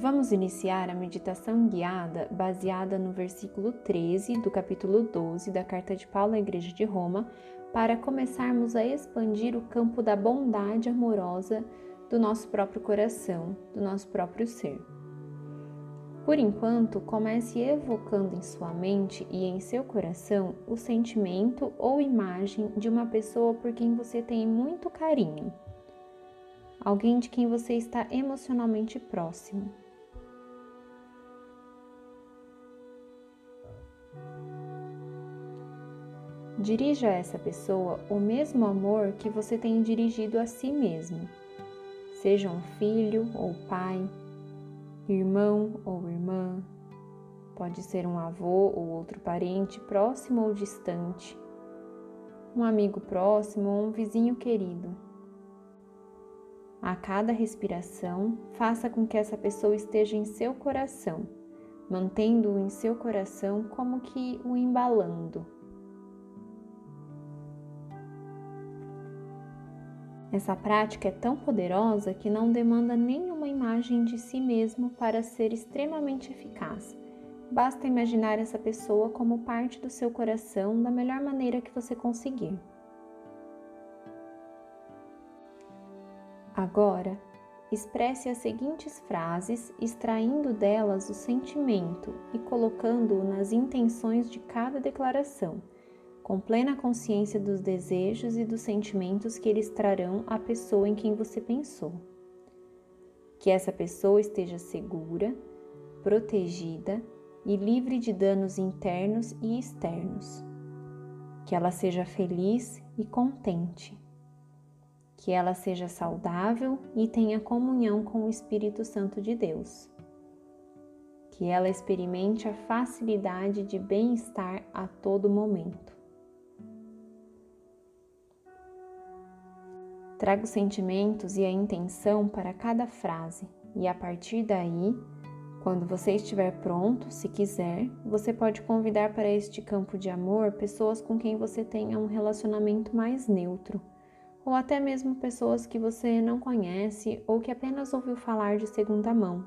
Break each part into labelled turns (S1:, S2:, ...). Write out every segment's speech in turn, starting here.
S1: Vamos iniciar a meditação guiada baseada no versículo 13 do capítulo 12 da carta de Paulo à Igreja de Roma, para começarmos a expandir o campo da bondade amorosa do nosso próprio coração, do nosso próprio ser. Por enquanto, comece evocando em sua mente e em seu coração o sentimento ou imagem de uma pessoa por quem você tem muito carinho alguém de quem você está emocionalmente próximo. Dirija a essa pessoa o mesmo amor que você tem dirigido a si mesmo, seja um filho ou pai, irmão ou irmã, pode ser um avô ou outro parente próximo ou distante, um amigo próximo ou um vizinho querido. A cada respiração, faça com que essa pessoa esteja em seu coração, mantendo-o em seu coração como que o embalando. Essa prática é tão poderosa que não demanda nenhuma imagem de si mesmo para ser extremamente eficaz. Basta imaginar essa pessoa como parte do seu coração da melhor maneira que você conseguir. Agora, expresse as seguintes frases, extraindo delas o sentimento e colocando-o nas intenções de cada declaração, com plena consciência dos desejos e dos sentimentos que eles trarão à pessoa em quem você pensou. Que essa pessoa esteja segura, protegida e livre de danos internos e externos. Que ela seja feliz e contente que ela seja saudável e tenha comunhão com o Espírito Santo de Deus. Que ela experimente a facilidade de bem-estar a todo momento. Traga os sentimentos e a intenção para cada frase, e a partir daí, quando você estiver pronto, se quiser, você pode convidar para este campo de amor pessoas com quem você tenha um relacionamento mais neutro ou até mesmo pessoas que você não conhece ou que apenas ouviu falar de segunda mão,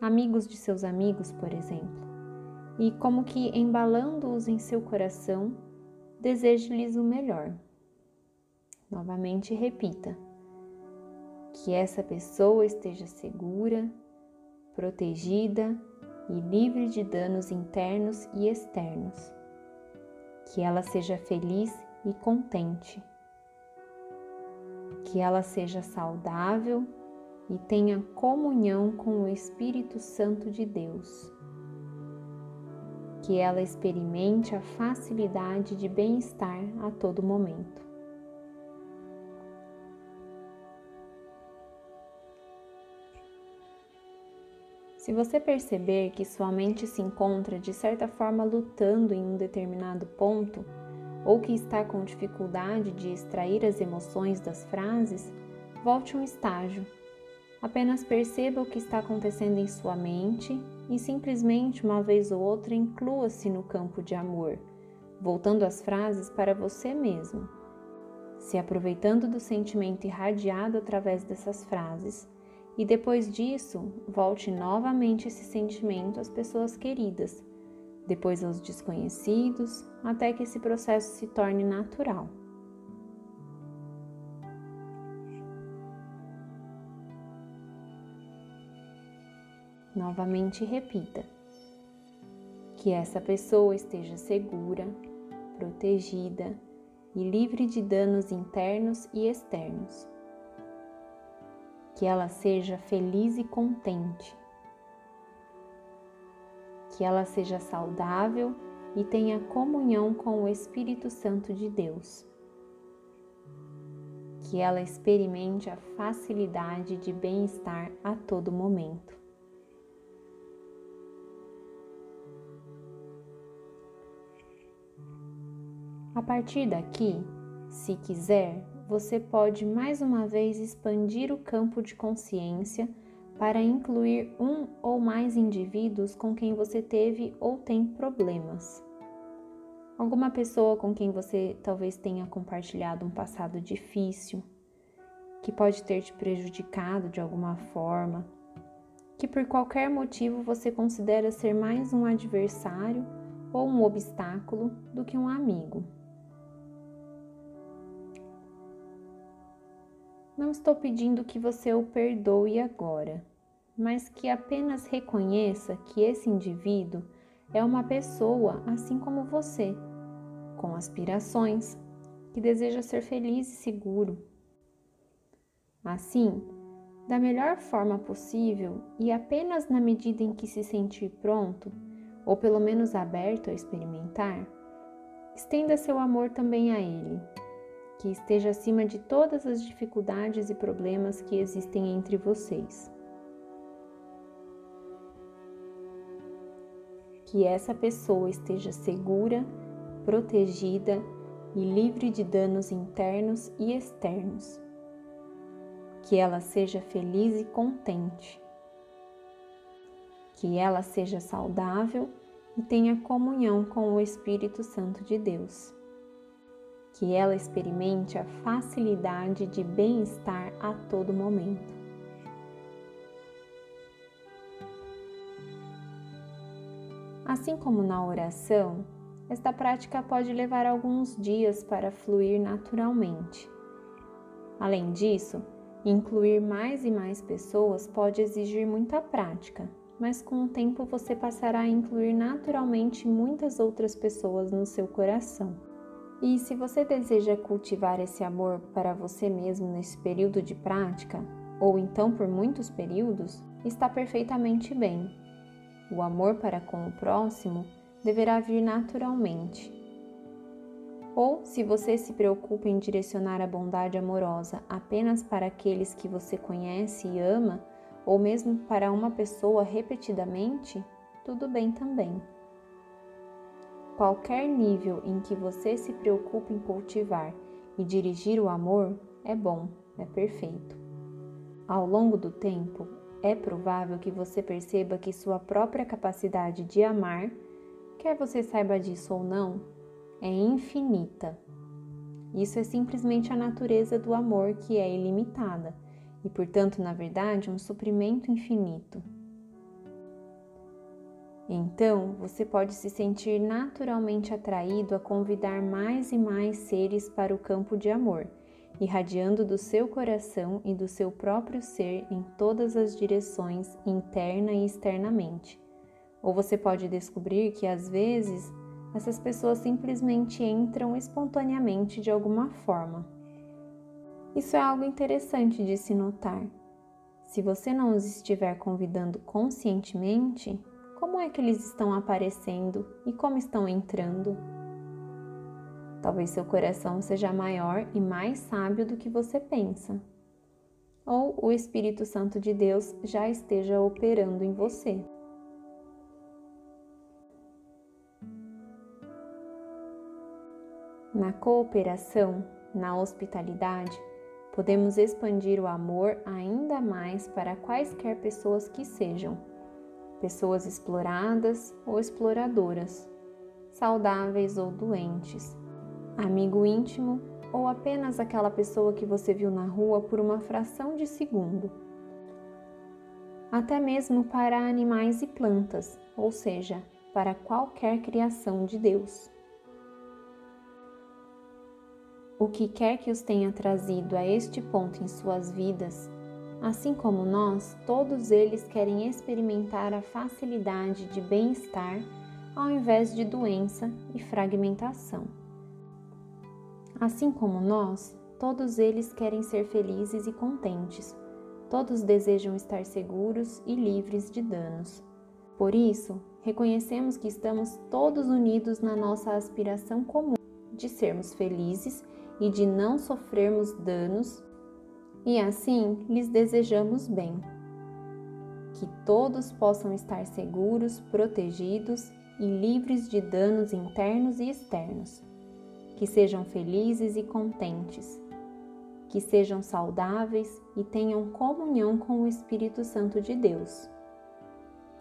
S1: amigos de seus amigos, por exemplo. E como que embalando-os em seu coração, deseje-lhes o melhor. Novamente repita: que essa pessoa esteja segura, protegida e livre de danos internos e externos. Que ela seja feliz e contente que ela seja saudável e tenha comunhão com o Espírito Santo de Deus. Que ela experimente a facilidade de bem-estar a todo momento. Se você perceber que sua mente se encontra de certa forma lutando em um determinado ponto, ou que está com dificuldade de extrair as emoções das frases, volte um estágio. Apenas perceba o que está acontecendo em sua mente e simplesmente uma vez ou outra inclua-se no campo de amor, voltando as frases para você mesmo, se aproveitando do sentimento irradiado através dessas frases. E depois disso, volte novamente esse sentimento às pessoas queridas depois aos desconhecidos, até que esse processo se torne natural. Novamente repita: que essa pessoa esteja segura, protegida e livre de danos internos e externos. Que ela seja feliz e contente que ela seja saudável e tenha comunhão com o Espírito Santo de Deus. Que ela experimente a facilidade de bem-estar a todo momento. A partir daqui, se quiser, você pode mais uma vez expandir o campo de consciência para incluir um ou mais indivíduos com quem você teve ou tem problemas. Alguma pessoa com quem você talvez tenha compartilhado um passado difícil, que pode ter te prejudicado de alguma forma, que por qualquer motivo você considera ser mais um adversário ou um obstáculo do que um amigo. Não estou pedindo que você o perdoe agora, mas que apenas reconheça que esse indivíduo é uma pessoa assim como você, com aspirações, que deseja ser feliz e seguro. Assim, da melhor forma possível e apenas na medida em que se sentir pronto, ou pelo menos aberto a experimentar, estenda seu amor também a Ele que esteja acima de todas as dificuldades e problemas que existem entre vocês. Que essa pessoa esteja segura, protegida e livre de danos internos e externos. Que ela seja feliz e contente. Que ela seja saudável e tenha comunhão com o Espírito Santo de Deus que ela experimente a facilidade de bem-estar a todo momento. Assim como na oração, esta prática pode levar alguns dias para fluir naturalmente. Além disso, incluir mais e mais pessoas pode exigir muita prática, mas com o tempo você passará a incluir naturalmente muitas outras pessoas no seu coração. E se você deseja cultivar esse amor para você mesmo nesse período de prática, ou então por muitos períodos, está perfeitamente bem. O amor para com o próximo deverá vir naturalmente. Ou, se você se preocupa em direcionar a bondade amorosa apenas para aqueles que você conhece e ama, ou mesmo para uma pessoa repetidamente, tudo bem também. Qualquer nível em que você se preocupe em cultivar e dirigir o amor é bom, é perfeito. Ao longo do tempo, é provável que você perceba que sua própria capacidade de amar, quer você saiba disso ou não, é infinita. Isso é simplesmente a natureza do amor que é ilimitada e, portanto, na verdade, um suprimento infinito. Então, você pode se sentir naturalmente atraído a convidar mais e mais seres para o campo de amor, irradiando do seu coração e do seu próprio ser em todas as direções, interna e externamente. Ou você pode descobrir que às vezes essas pessoas simplesmente entram espontaneamente de alguma forma. Isso é algo interessante de se notar. Se você não os estiver convidando conscientemente, como é que eles estão aparecendo e como estão entrando? Talvez seu coração seja maior e mais sábio do que você pensa. Ou o Espírito Santo de Deus já esteja operando em você. Na cooperação, na hospitalidade, podemos expandir o amor ainda mais para quaisquer pessoas que sejam pessoas exploradas ou exploradoras, saudáveis ou doentes, amigo íntimo ou apenas aquela pessoa que você viu na rua por uma fração de segundo. Até mesmo para animais e plantas, ou seja, para qualquer criação de Deus. O que quer que os tenha trazido a este ponto em suas vidas Assim como nós, todos eles querem experimentar a facilidade de bem-estar ao invés de doença e fragmentação. Assim como nós, todos eles querem ser felizes e contentes. Todos desejam estar seguros e livres de danos. Por isso, reconhecemos que estamos todos unidos na nossa aspiração comum de sermos felizes e de não sofrermos danos e assim lhes desejamos bem. Que todos possam estar seguros, protegidos e livres de danos internos e externos. Que sejam felizes e contentes. Que sejam saudáveis e tenham comunhão com o Espírito Santo de Deus.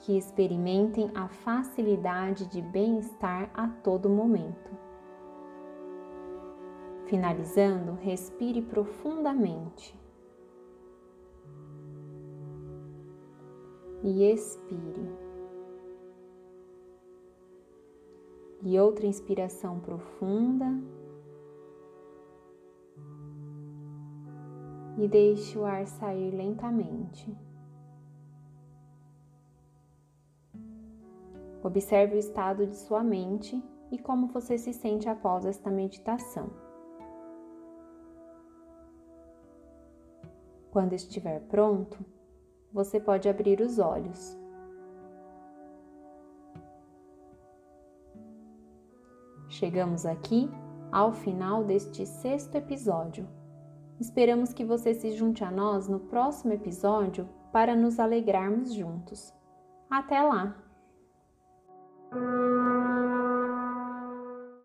S1: Que experimentem a facilidade de bem-estar a todo momento. Finalizando, respire profundamente. E expire. E outra inspiração profunda. E deixe o ar sair lentamente. Observe o estado de sua mente e como você se sente após esta meditação. Quando estiver pronto, você pode abrir os olhos. Chegamos aqui ao final deste sexto episódio. Esperamos que você se junte a nós no próximo episódio para nos alegrarmos juntos. Até lá!